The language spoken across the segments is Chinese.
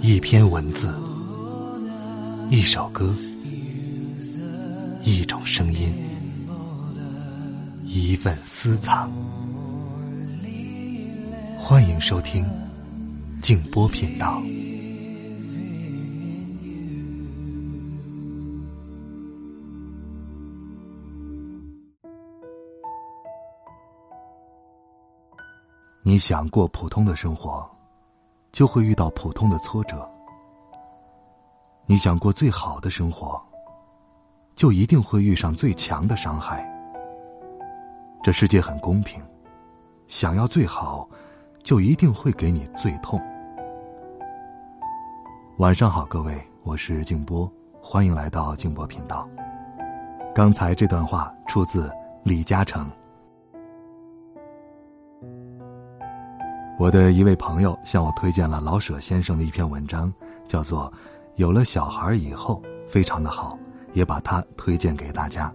一篇文字，一首歌，一种声音，一份私藏。欢迎收听静波频道。你想过普通的生活？就会遇到普通的挫折。你想过最好的生活，就一定会遇上最强的伤害。这世界很公平，想要最好，就一定会给你最痛。晚上好，各位，我是静波，欢迎来到静波频道。刚才这段话出自李嘉诚。我的一位朋友向我推荐了老舍先生的一篇文章，叫做《有了小孩以后》，非常的好，也把它推荐给大家。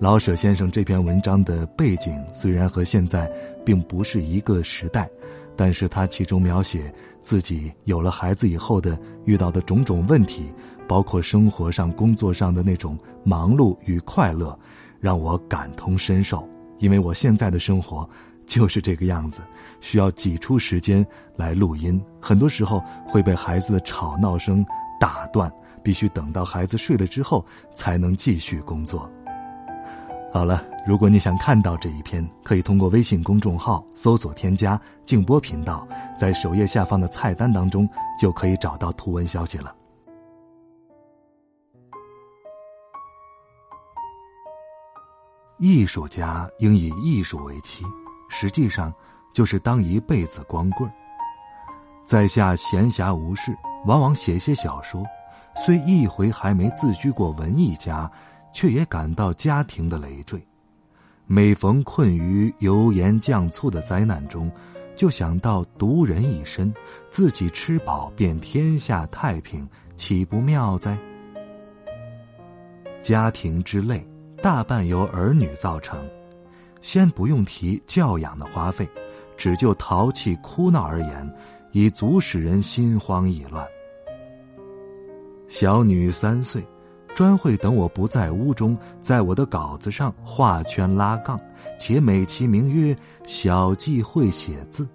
老舍先生这篇文章的背景虽然和现在并不是一个时代，但是他其中描写自己有了孩子以后的遇到的种种问题，包括生活上、工作上的那种忙碌与快乐，让我感同身受，因为我现在的生活。就是这个样子，需要挤出时间来录音，很多时候会被孩子的吵闹声打断，必须等到孩子睡了之后才能继续工作。好了，如果你想看到这一篇，可以通过微信公众号搜索添加“静波频道”，在首页下方的菜单当中就可以找到图文消息了。艺术家应以艺术为妻。实际上，就是当一辈子光棍在下闲暇无事，往往写些小说。虽一回还没自居过文艺家，却也感到家庭的累赘。每逢困于油盐酱醋的灾难中，就想到独人一身，自己吃饱便天下太平，岂不妙哉？家庭之累，大半由儿女造成。先不用提教养的花费，只就淘气哭闹而言，已足使人心慌意乱。小女三岁，专会等我不在屋中，在我的稿子上画圈拉杠，且美其名曰“小季会写字”。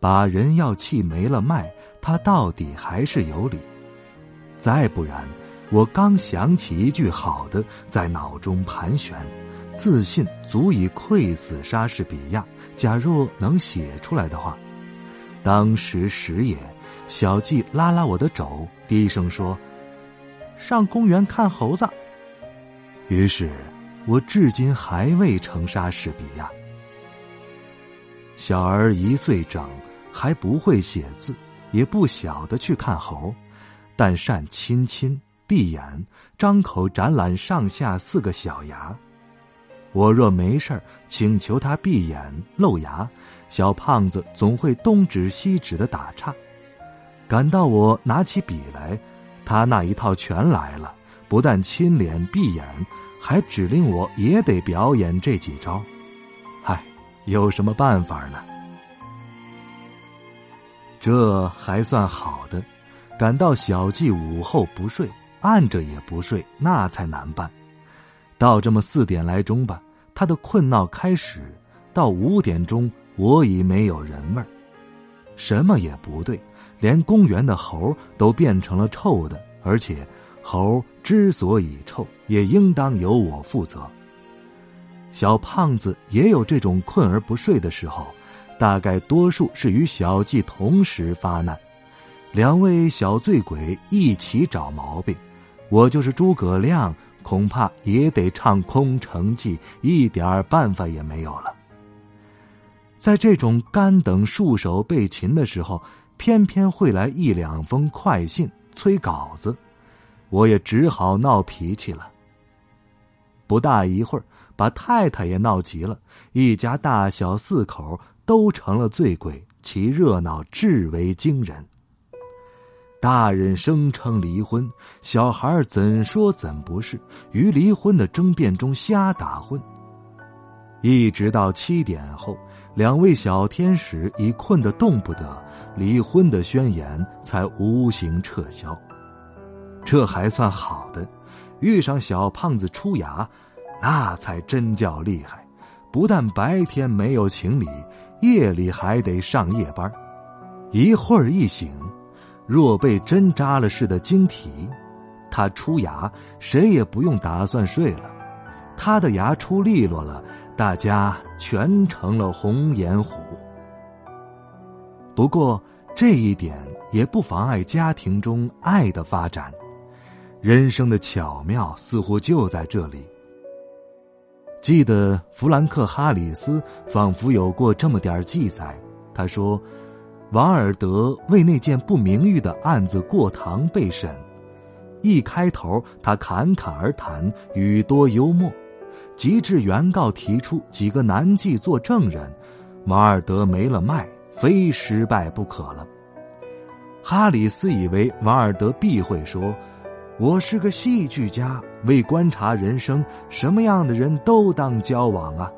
把人要气没了脉，他到底还是有理。再不然，我刚想起一句好的，在脑中盘旋。自信足以溃死莎士比亚。假若能写出来的话，当时时也。小季拉拉我的肘，低声说：“上公园看猴子。”于是，我至今还未成莎士比亚。小儿一岁整，还不会写字，也不晓得去看猴，但善亲亲、闭眼、张口展览上下四个小牙。我若没事儿，请求他闭眼露牙，小胖子总会东指西指的打岔。感到我拿起笔来，他那一套全来了，不但亲脸闭眼，还指令我也得表演这几招。嗨，有什么办法呢？这还算好的，感到小季午后不睡，按着也不睡，那才难办。到这么四点来钟吧，他的困闹开始；到五点钟，我已没有人味儿，什么也不对，连公园的猴都变成了臭的，而且猴之所以臭，也应当由我负责。小胖子也有这种困而不睡的时候，大概多数是与小季同时发难，两位小醉鬼一起找毛病，我就是诸葛亮。恐怕也得唱空城计，一点办法也没有了。在这种干等束手被擒的时候，偏偏会来一两封快信催稿子，我也只好闹脾气了。不大一会儿，把太太也闹急了，一家大小四口都成了醉鬼，其热闹至为惊人。大人声称离婚，小孩怎说怎不是，于离婚的争辩中瞎打混。一直到七点后，两位小天使已困得动不得，离婚的宣言才无形撤销。这还算好的，遇上小胖子出牙，那才真叫厉害。不但白天没有情理，夜里还得上夜班，一会儿一醒，若被针扎了似的晶体。他出牙，谁也不用打算睡了。他的牙出利落了，大家全成了红颜虎。不过这一点也不妨碍家庭中爱的发展。人生的巧妙似乎就在这里。记得弗兰克·哈里斯仿佛有过这么点记载。他说，王尔德为那件不名誉的案子过堂备审。一开头，他侃侃而谈，语多幽默。及至原告提出几个难记做证人，王尔德没了脉，非失败不可了。哈里斯以为王尔德必会说。我是个戏剧家，为观察人生，什么样的人都当交往啊。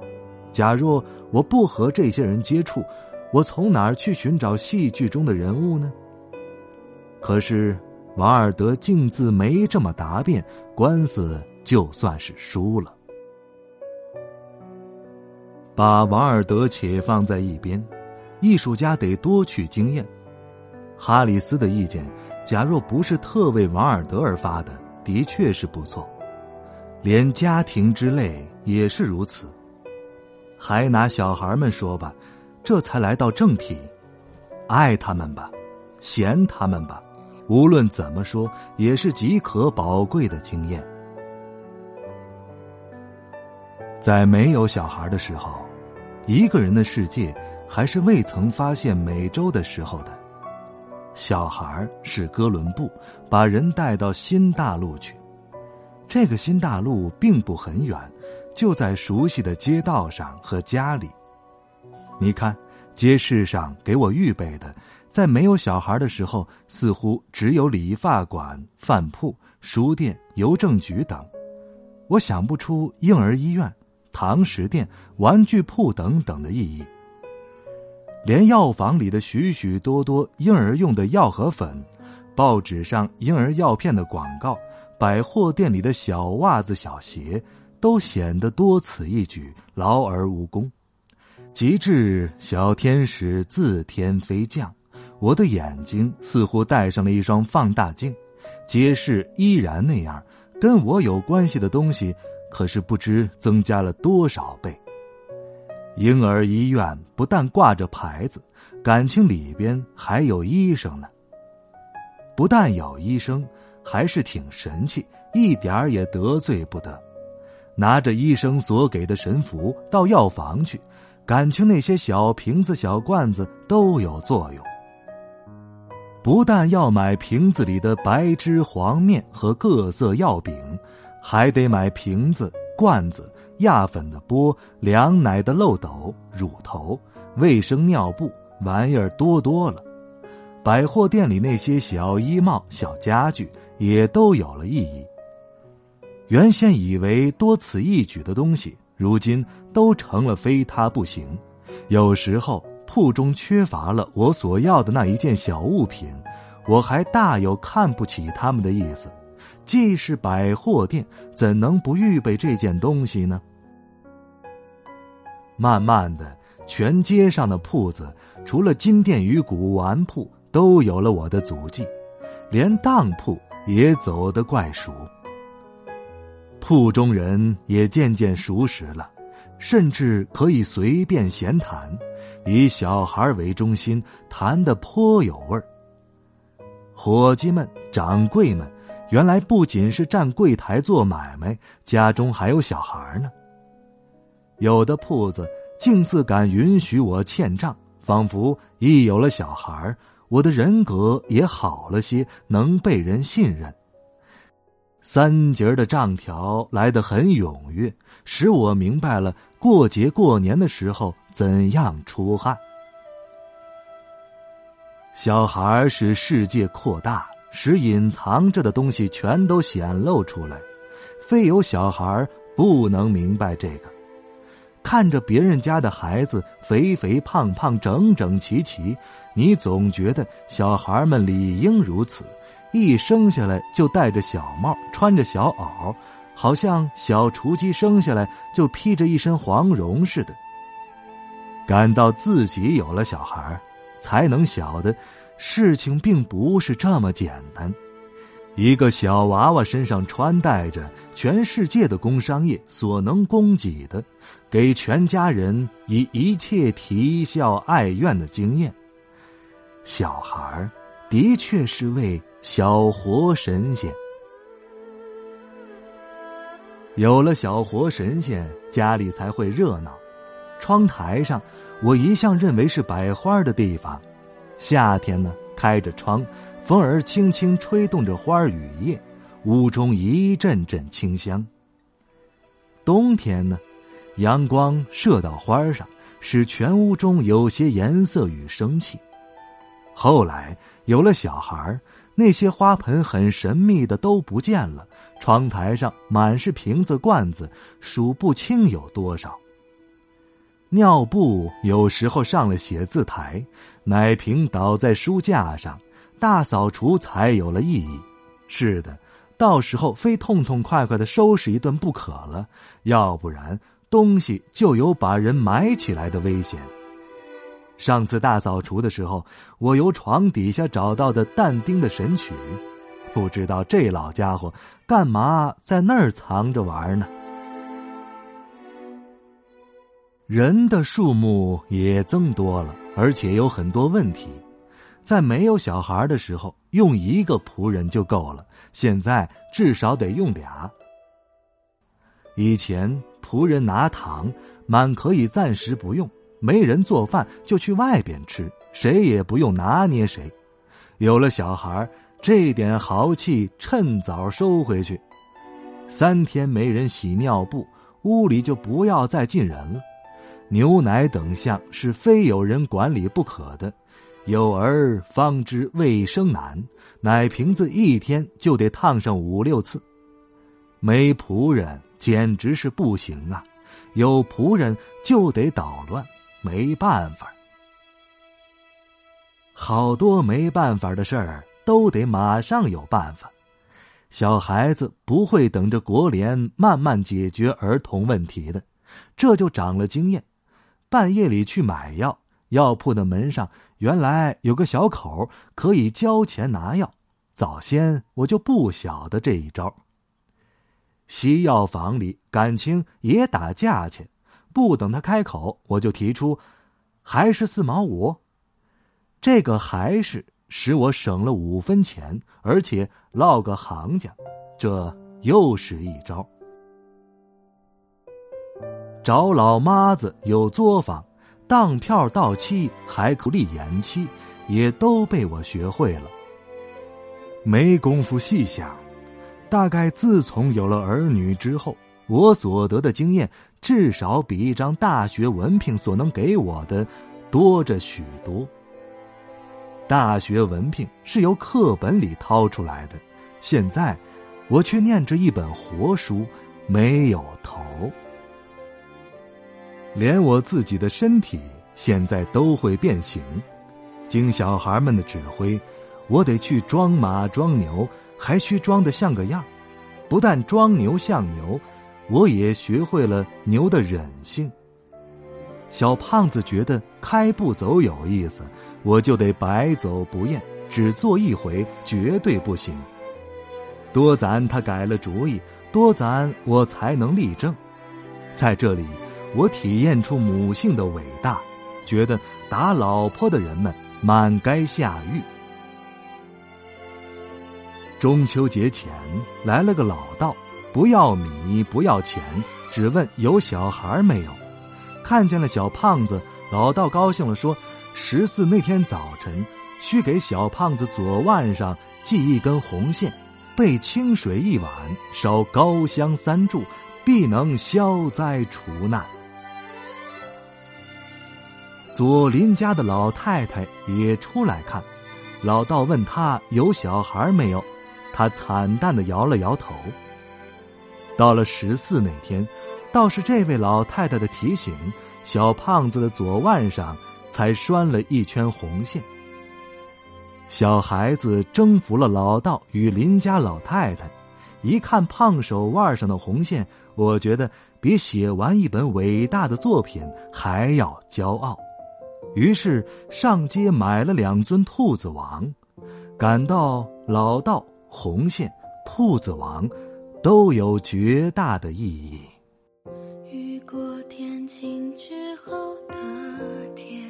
假若我不和这些人接触，我从哪儿去寻找戏剧中的人物呢？可是王尔德竟自没这么答辩，官司就算是输了。把王尔德且放在一边，艺术家得多取经验。哈里斯的意见。假若不是特为王尔德而发的，的确是不错。连家庭之类也是如此。还拿小孩们说吧，这才来到正题。爱他们吧，嫌他们吧，无论怎么说，也是极可宝贵的经验。在没有小孩的时候，一个人的世界还是未曾发现美洲的时候的。小孩是哥伦布，把人带到新大陆去。这个新大陆并不很远，就在熟悉的街道上和家里。你看，街市上给我预备的，在没有小孩的时候，似乎只有理发馆、饭铺、书店、邮政局等。我想不出婴儿医院、堂食店、玩具铺等等的意义。连药房里的许许多多婴儿用的药和粉，报纸上婴儿药片的广告，百货店里的小袜子、小鞋，都显得多此一举，劳而无功。及至小天使自天飞降，我的眼睛似乎戴上了一双放大镜，街市依然那样，跟我有关系的东西，可是不知增加了多少倍。婴儿医院不但挂着牌子，感情里边还有医生呢。不但有医生，还是挺神气，一点儿也得罪不得。拿着医生所给的神符到药房去，感情那些小瓶子、小罐子都有作用。不但要买瓶子里的白汁黄面和各色药饼，还得买瓶子、罐子。压粉的钵、凉奶的漏斗、乳头、卫生尿布，玩意儿多多了。百货店里那些小衣帽、小家具也都有了意义。原先以为多此一举的东西，如今都成了非他不行。有时候铺中缺乏了我所要的那一件小物品，我还大有看不起他们的意思。既是百货店，怎能不预备这件东西呢？慢慢的，全街上的铺子，除了金店与古玩铺，都有了我的足迹，连当铺也走得怪熟。铺中人也渐渐熟识了，甚至可以随便闲谈，以小孩为中心，谈得颇有味儿。伙计们、掌柜们，原来不仅是站柜台做买卖，家中还有小孩呢。有的铺子竟自敢允许我欠账，仿佛一有了小孩，我的人格也好了些，能被人信任。三节的账条来得很踊跃，使我明白了过节过年的时候怎样出汗。小孩使世界扩大，使隐藏着的东西全都显露出来，非有小孩不能明白这个。看着别人家的孩子肥肥胖胖、整整齐齐，你总觉得小孩们理应如此，一生下来就戴着小帽，穿着小袄，好像小雏鸡生下来就披着一身黄绒似的。感到自己有了小孩，才能晓得，事情并不是这么简单。一个小娃娃身上穿戴着全世界的工商业所能供给的，给全家人以一切啼笑哀怨的经验。小孩的确是位小活神仙。有了小活神仙，家里才会热闹。窗台上，我一向认为是摆花的地方。夏天呢，开着窗。风儿轻轻吹动着花雨叶，屋中一阵阵清香。冬天呢，阳光射到花上，使全屋中有些颜色与生气。后来有了小孩那些花盆很神秘的都不见了，窗台上满是瓶子罐子，数不清有多少。尿布有时候上了写字台，奶瓶倒在书架上。大扫除才有了意义。是的，到时候非痛痛快快的收拾一顿不可了，要不然东西就有把人埋起来的危险。上次大扫除的时候，我由床底下找到的但丁的《神曲》，不知道这老家伙干嘛在那儿藏着玩呢？人的数目也增多了，而且有很多问题。在没有小孩的时候，用一个仆人就够了。现在至少得用俩。以前仆人拿糖，满可以暂时不用；没人做饭，就去外边吃，谁也不用拿捏谁。有了小孩，这点豪气趁早收回去。三天没人洗尿布，屋里就不要再进人了。牛奶等项是非有人管理不可的。有儿方知卫生难，奶瓶子一天就得烫上五六次。没仆人简直是不行啊！有仆人就得捣乱，没办法。好多没办法的事儿都得马上有办法。小孩子不会等着国联慢慢解决儿童问题的，这就长了经验。半夜里去买药，药铺的门上。原来有个小口可以交钱拿药，早先我就不晓得这一招。西药房里感情也打价钱，不等他开口，我就提出，还是四毛五。这个还是使我省了五分钱，而且落个行家，这又是一招。找老妈子有作坊。当票到期还可立延期，也都被我学会了。没工夫细想，大概自从有了儿女之后，我所得的经验至少比一张大学文凭所能给我的多着许多。大学文凭是由课本里掏出来的，现在我却念着一本活书，没有头。连我自己的身体现在都会变形，经小孩们的指挥，我得去装马装牛，还需装得像个样不但装牛像牛，我也学会了牛的忍性。小胖子觉得开不走有意思，我就得白走不厌，只做一回绝对不行。多攒他改了主意，多攒我才能立正。在这里。我体验出母性的伟大，觉得打老婆的人们满该下狱。中秋节前来了个老道，不要米，不要钱，只问有小孩没有。看见了小胖子，老道高兴了，说：“十四那天早晨，需给小胖子左腕上系一根红线，备清水一碗，烧高香三炷，必能消灾除难。”左邻家的老太太也出来看，老道问他有小孩没有，他惨淡的摇了摇头。到了十四那天，倒是这位老太太的提醒，小胖子的左腕上才拴了一圈红线。小孩子征服了老道与邻家老太太，一看胖手腕上的红线，我觉得比写完一本伟大的作品还要骄傲。于是上街买了两尊兔子王，感到老道、红线、兔子王都有绝大的意义。雨过天晴之后的天，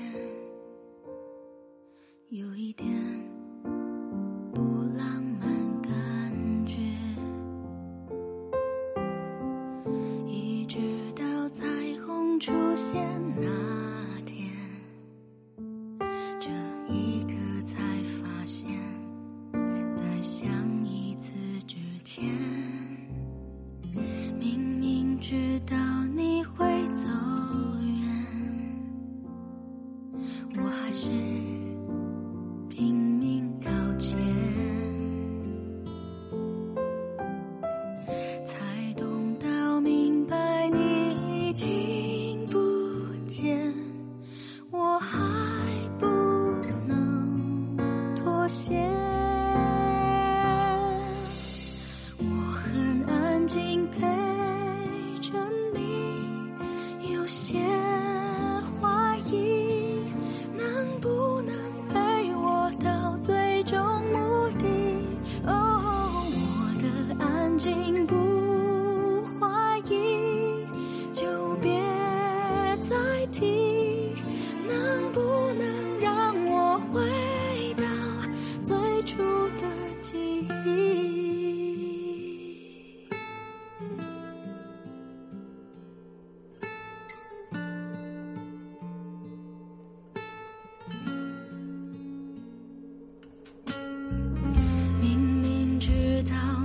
有一点知道。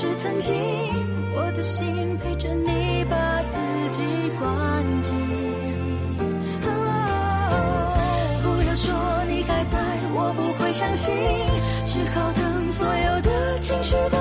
是曾经。我的心陪着你，把自己关紧。不要说你还在，我不会相信，只好等所有的情绪都